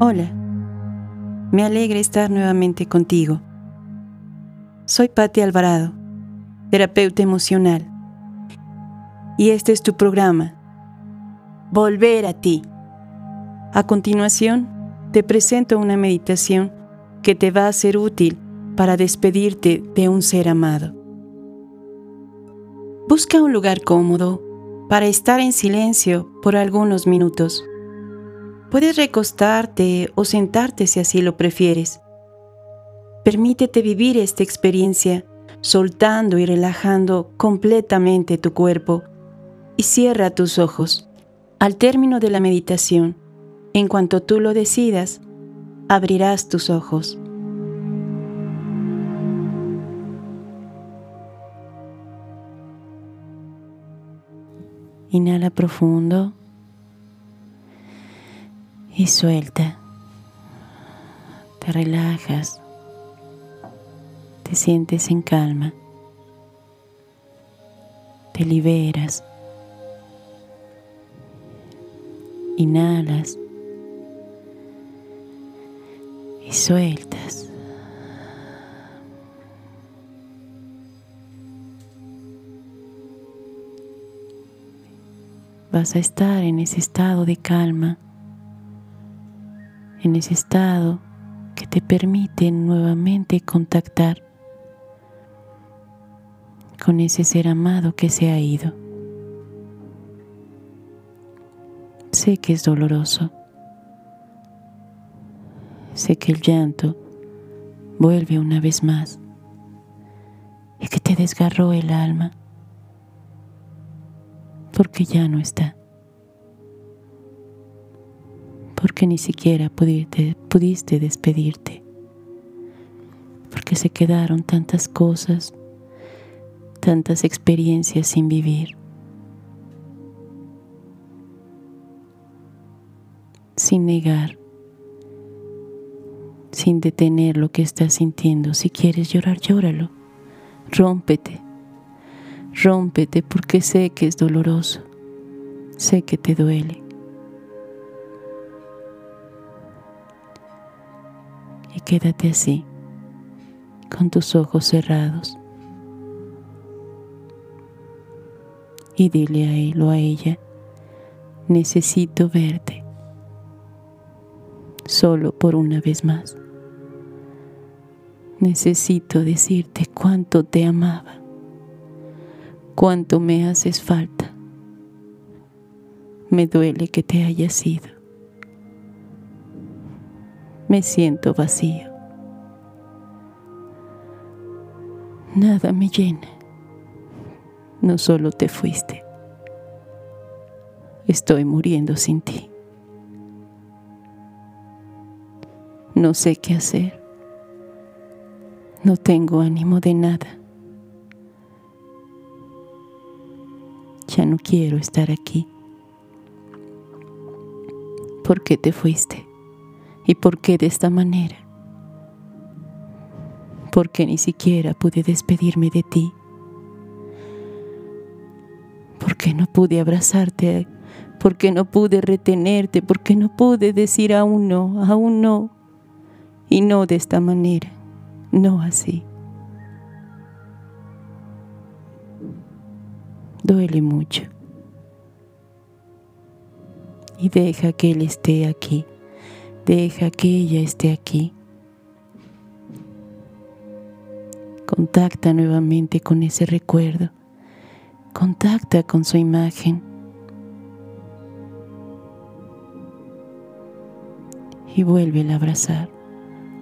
Hola, me alegra estar nuevamente contigo. Soy Patti Alvarado, terapeuta emocional, y este es tu programa, Volver a ti. A continuación, te presento una meditación que te va a ser útil para despedirte de un ser amado. Busca un lugar cómodo para estar en silencio por algunos minutos. Puedes recostarte o sentarte si así lo prefieres. Permítete vivir esta experiencia soltando y relajando completamente tu cuerpo y cierra tus ojos. Al término de la meditación, en cuanto tú lo decidas, abrirás tus ojos. Inhala profundo y suelta. Te relajas. Te sientes en calma. Te liberas. Inhalas y sueltas. vas a estar en ese estado de calma, en ese estado que te permite nuevamente contactar con ese ser amado que se ha ido. Sé que es doloroso. Sé que el llanto vuelve una vez más y que te desgarró el alma porque ya no está. Porque ni siquiera pudiste, pudiste despedirte. Porque se quedaron tantas cosas, tantas experiencias sin vivir. Sin negar, sin detener lo que estás sintiendo. Si quieres llorar, llóralo. Rómpete Rómpete porque sé que es doloroso, sé que te duele. Y quédate así, con tus ojos cerrados. Y dile a él o a ella, necesito verte, solo por una vez más. Necesito decirte cuánto te amaba cuánto me haces falta. Me duele que te hayas ido. Me siento vacío. Nada me llena. No solo te fuiste. Estoy muriendo sin ti. No sé qué hacer. No tengo ánimo de nada. ya no quiero estar aquí. ¿Por qué te fuiste? ¿Y por qué de esta manera? ¿Por qué ni siquiera pude despedirme de ti? ¿Por qué no pude abrazarte? ¿Por qué no pude retenerte? ¿Por qué no pude decir aún no, aún no? Y no de esta manera, no así. duele mucho. Y deja que Él esté aquí, deja que ella esté aquí. Contacta nuevamente con ese recuerdo, contacta con su imagen. Y vuélvelo a abrazar,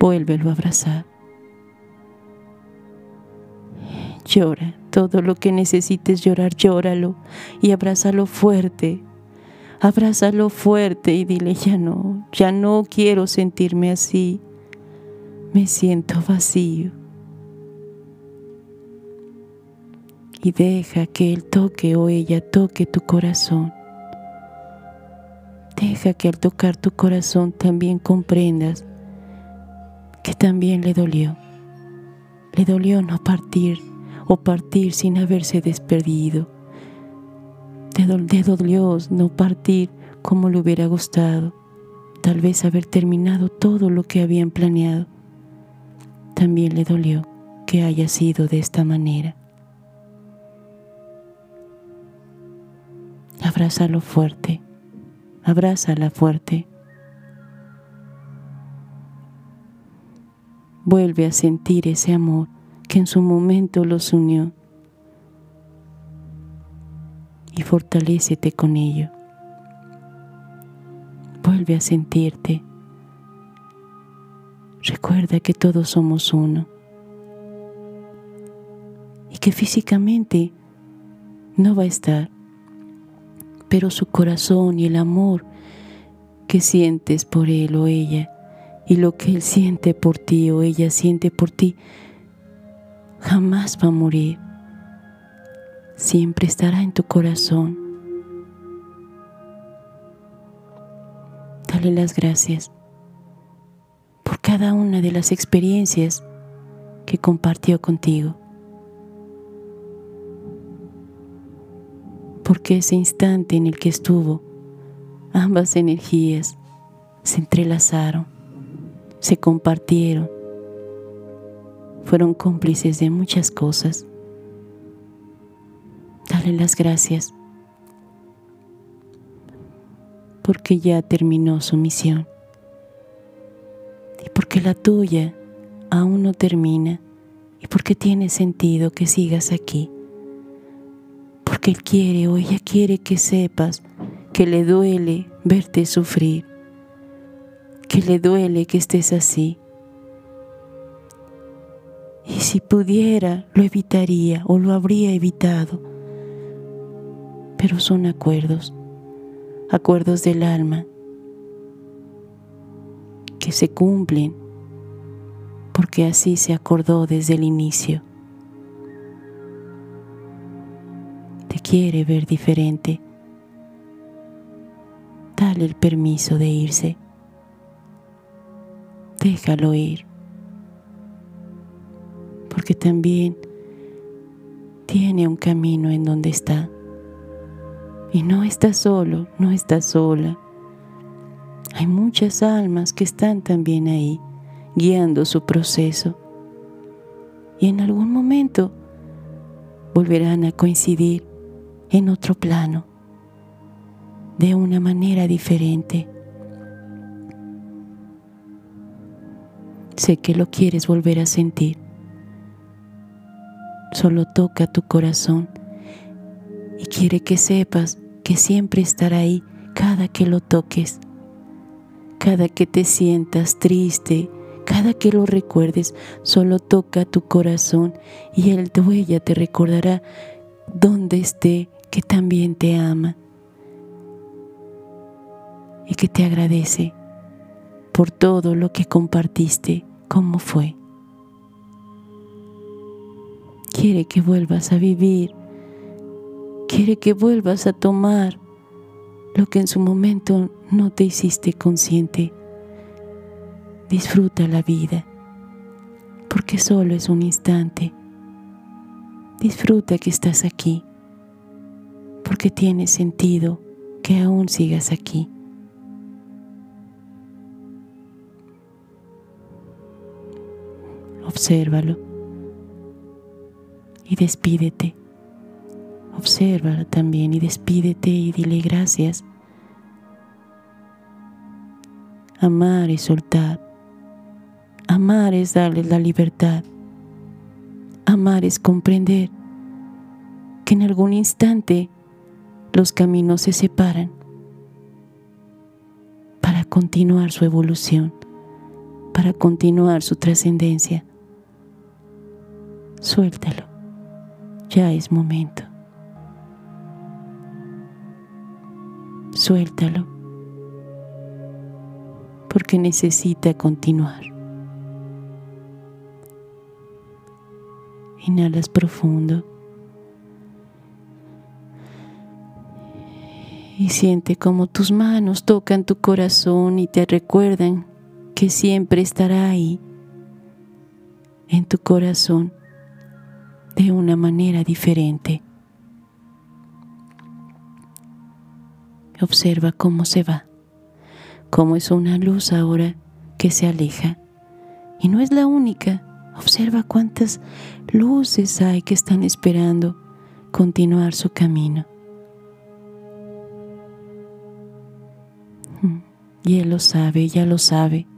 vuélvelo a abrazar. Llora todo lo que necesites llorar, llóralo y abrázalo fuerte. Abrázalo fuerte y dile, ya no, ya no quiero sentirme así. Me siento vacío. Y deja que Él toque o ella toque tu corazón. Deja que al tocar tu corazón también comprendas que también le dolió. Le dolió no partir o partir sin haberse despedido. Te dolió no partir como le hubiera gustado. tal vez haber terminado todo lo que habían planeado, también le dolió que haya sido de esta manera. Abrázalo fuerte, abrázala fuerte. Vuelve a sentir ese amor que en su momento los unió y fortalécete con ello. Vuelve a sentirte. Recuerda que todos somos uno y que físicamente no va a estar, pero su corazón y el amor que sientes por él o ella y lo que él siente por ti o ella siente por ti jamás va a morir siempre estará en tu corazón. Dale las gracias por cada una de las experiencias que compartió contigo. Porque ese instante en el que estuvo, ambas energías se entrelazaron, se compartieron, fueron cómplices de muchas cosas. Dale las gracias porque ya terminó su misión y porque la tuya aún no termina y porque tiene sentido que sigas aquí. Porque Él quiere o ella quiere que sepas que le duele verte sufrir, que le duele que estés así. Y si pudiera, lo evitaría o lo habría evitado pero son acuerdos, acuerdos del alma que se cumplen porque así se acordó desde el inicio. Te quiere ver diferente. Dale el permiso de irse. Déjalo ir. Porque también tiene un camino en donde está. Y no estás solo, no estás sola. Hay muchas almas que están también ahí, guiando su proceso. Y en algún momento volverán a coincidir en otro plano, de una manera diferente. Sé que lo quieres volver a sentir. Solo toca tu corazón y quiere que sepas que siempre estará ahí cada que lo toques, cada que te sientas triste, cada que lo recuerdes, solo toca tu corazón y el de te recordará donde esté que también te ama y que te agradece por todo lo que compartiste, como fue. Quiere que vuelvas a vivir quiere que vuelvas a tomar lo que en su momento no te hiciste consciente. Disfruta la vida, porque solo es un instante. Disfruta que estás aquí, porque tiene sentido que aún sigas aquí. Obsérvalo y despídete. Obsérvala también y despídete y dile gracias. Amar es soltar. Amar es darle la libertad. Amar es comprender que en algún instante los caminos se separan para continuar su evolución, para continuar su trascendencia. Suéltalo, ya es momento. Suéltalo, porque necesita continuar. Inhalas profundo y siente como tus manos tocan tu corazón y te recuerdan que siempre estará ahí en tu corazón de una manera diferente. Observa cómo se va, como es una luz ahora que se aleja. Y no es la única. Observa cuántas luces hay que están esperando continuar su camino. Mm. Y él lo sabe, ella lo sabe,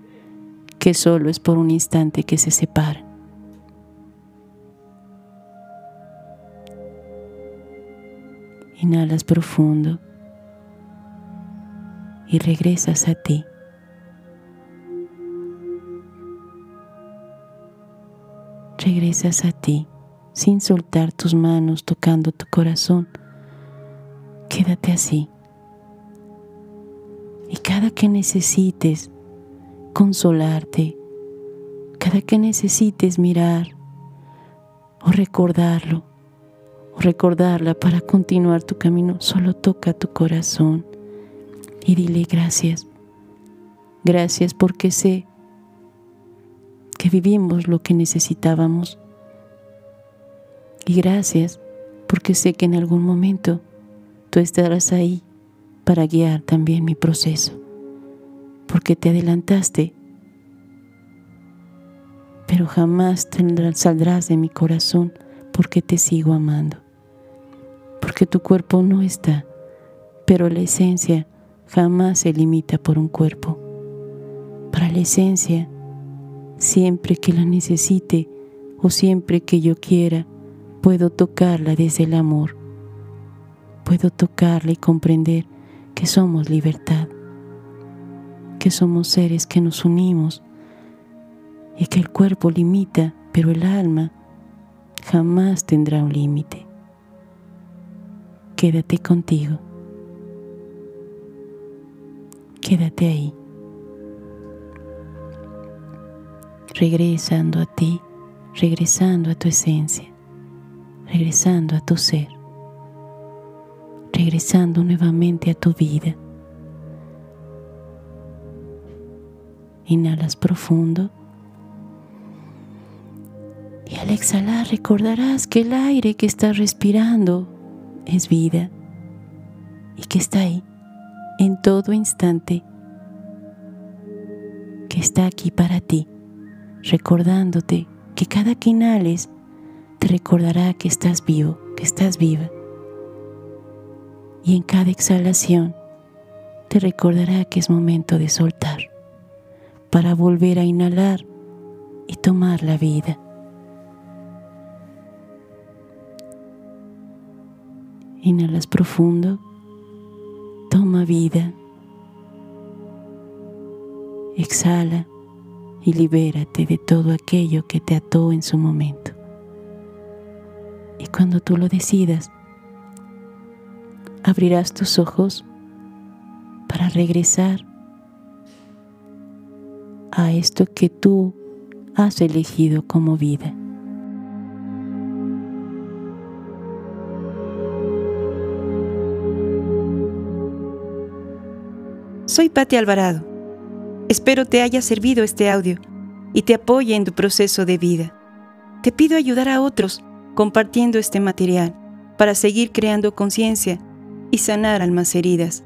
que solo es por un instante que se separan. Inhalas profundo y regresas a ti. Regresas a ti sin soltar tus manos tocando tu corazón. Quédate así. Y cada que necesites consolarte, cada que necesites mirar o recordarlo, o recordarla para continuar tu camino, solo toca tu corazón y dile gracias. Gracias porque sé que vivimos lo que necesitábamos. Y gracias porque sé que en algún momento tú estarás ahí para guiar también mi proceso. Porque te adelantaste, pero jamás saldrás de mi corazón porque te sigo amando. Porque tu cuerpo no está, pero la esencia jamás se limita por un cuerpo. Para la esencia, siempre que la necesite o siempre que yo quiera, puedo tocarla desde el amor. Puedo tocarla y comprender que somos libertad, que somos seres que nos unimos y que el cuerpo limita, pero el alma jamás tendrá un límite. Quédate contigo. Quédate ahí. Regresando a ti, regresando a tu esencia, regresando a tu ser, regresando nuevamente a tu vida. Inhalas profundo y al exhalar recordarás que el aire que estás respirando es vida y que está ahí en todo instante, que está aquí para ti, recordándote que cada que inhales te recordará que estás vivo, que estás viva. Y en cada exhalación te recordará que es momento de soltar para volver a inhalar y tomar la vida. Inhalas profundo Vida. Exhala y libérate de todo aquello que te ató en su momento. Y cuando tú lo decidas, abrirás tus ojos para regresar a esto que tú has elegido como vida. Soy Patti Alvarado. Espero te haya servido este audio y te apoye en tu proceso de vida. Te pido ayudar a otros compartiendo este material para seguir creando conciencia y sanar almas heridas.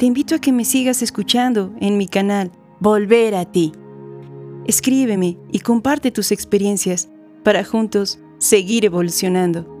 Te invito a que me sigas escuchando en mi canal Volver a ti. Escríbeme y comparte tus experiencias para juntos seguir evolucionando.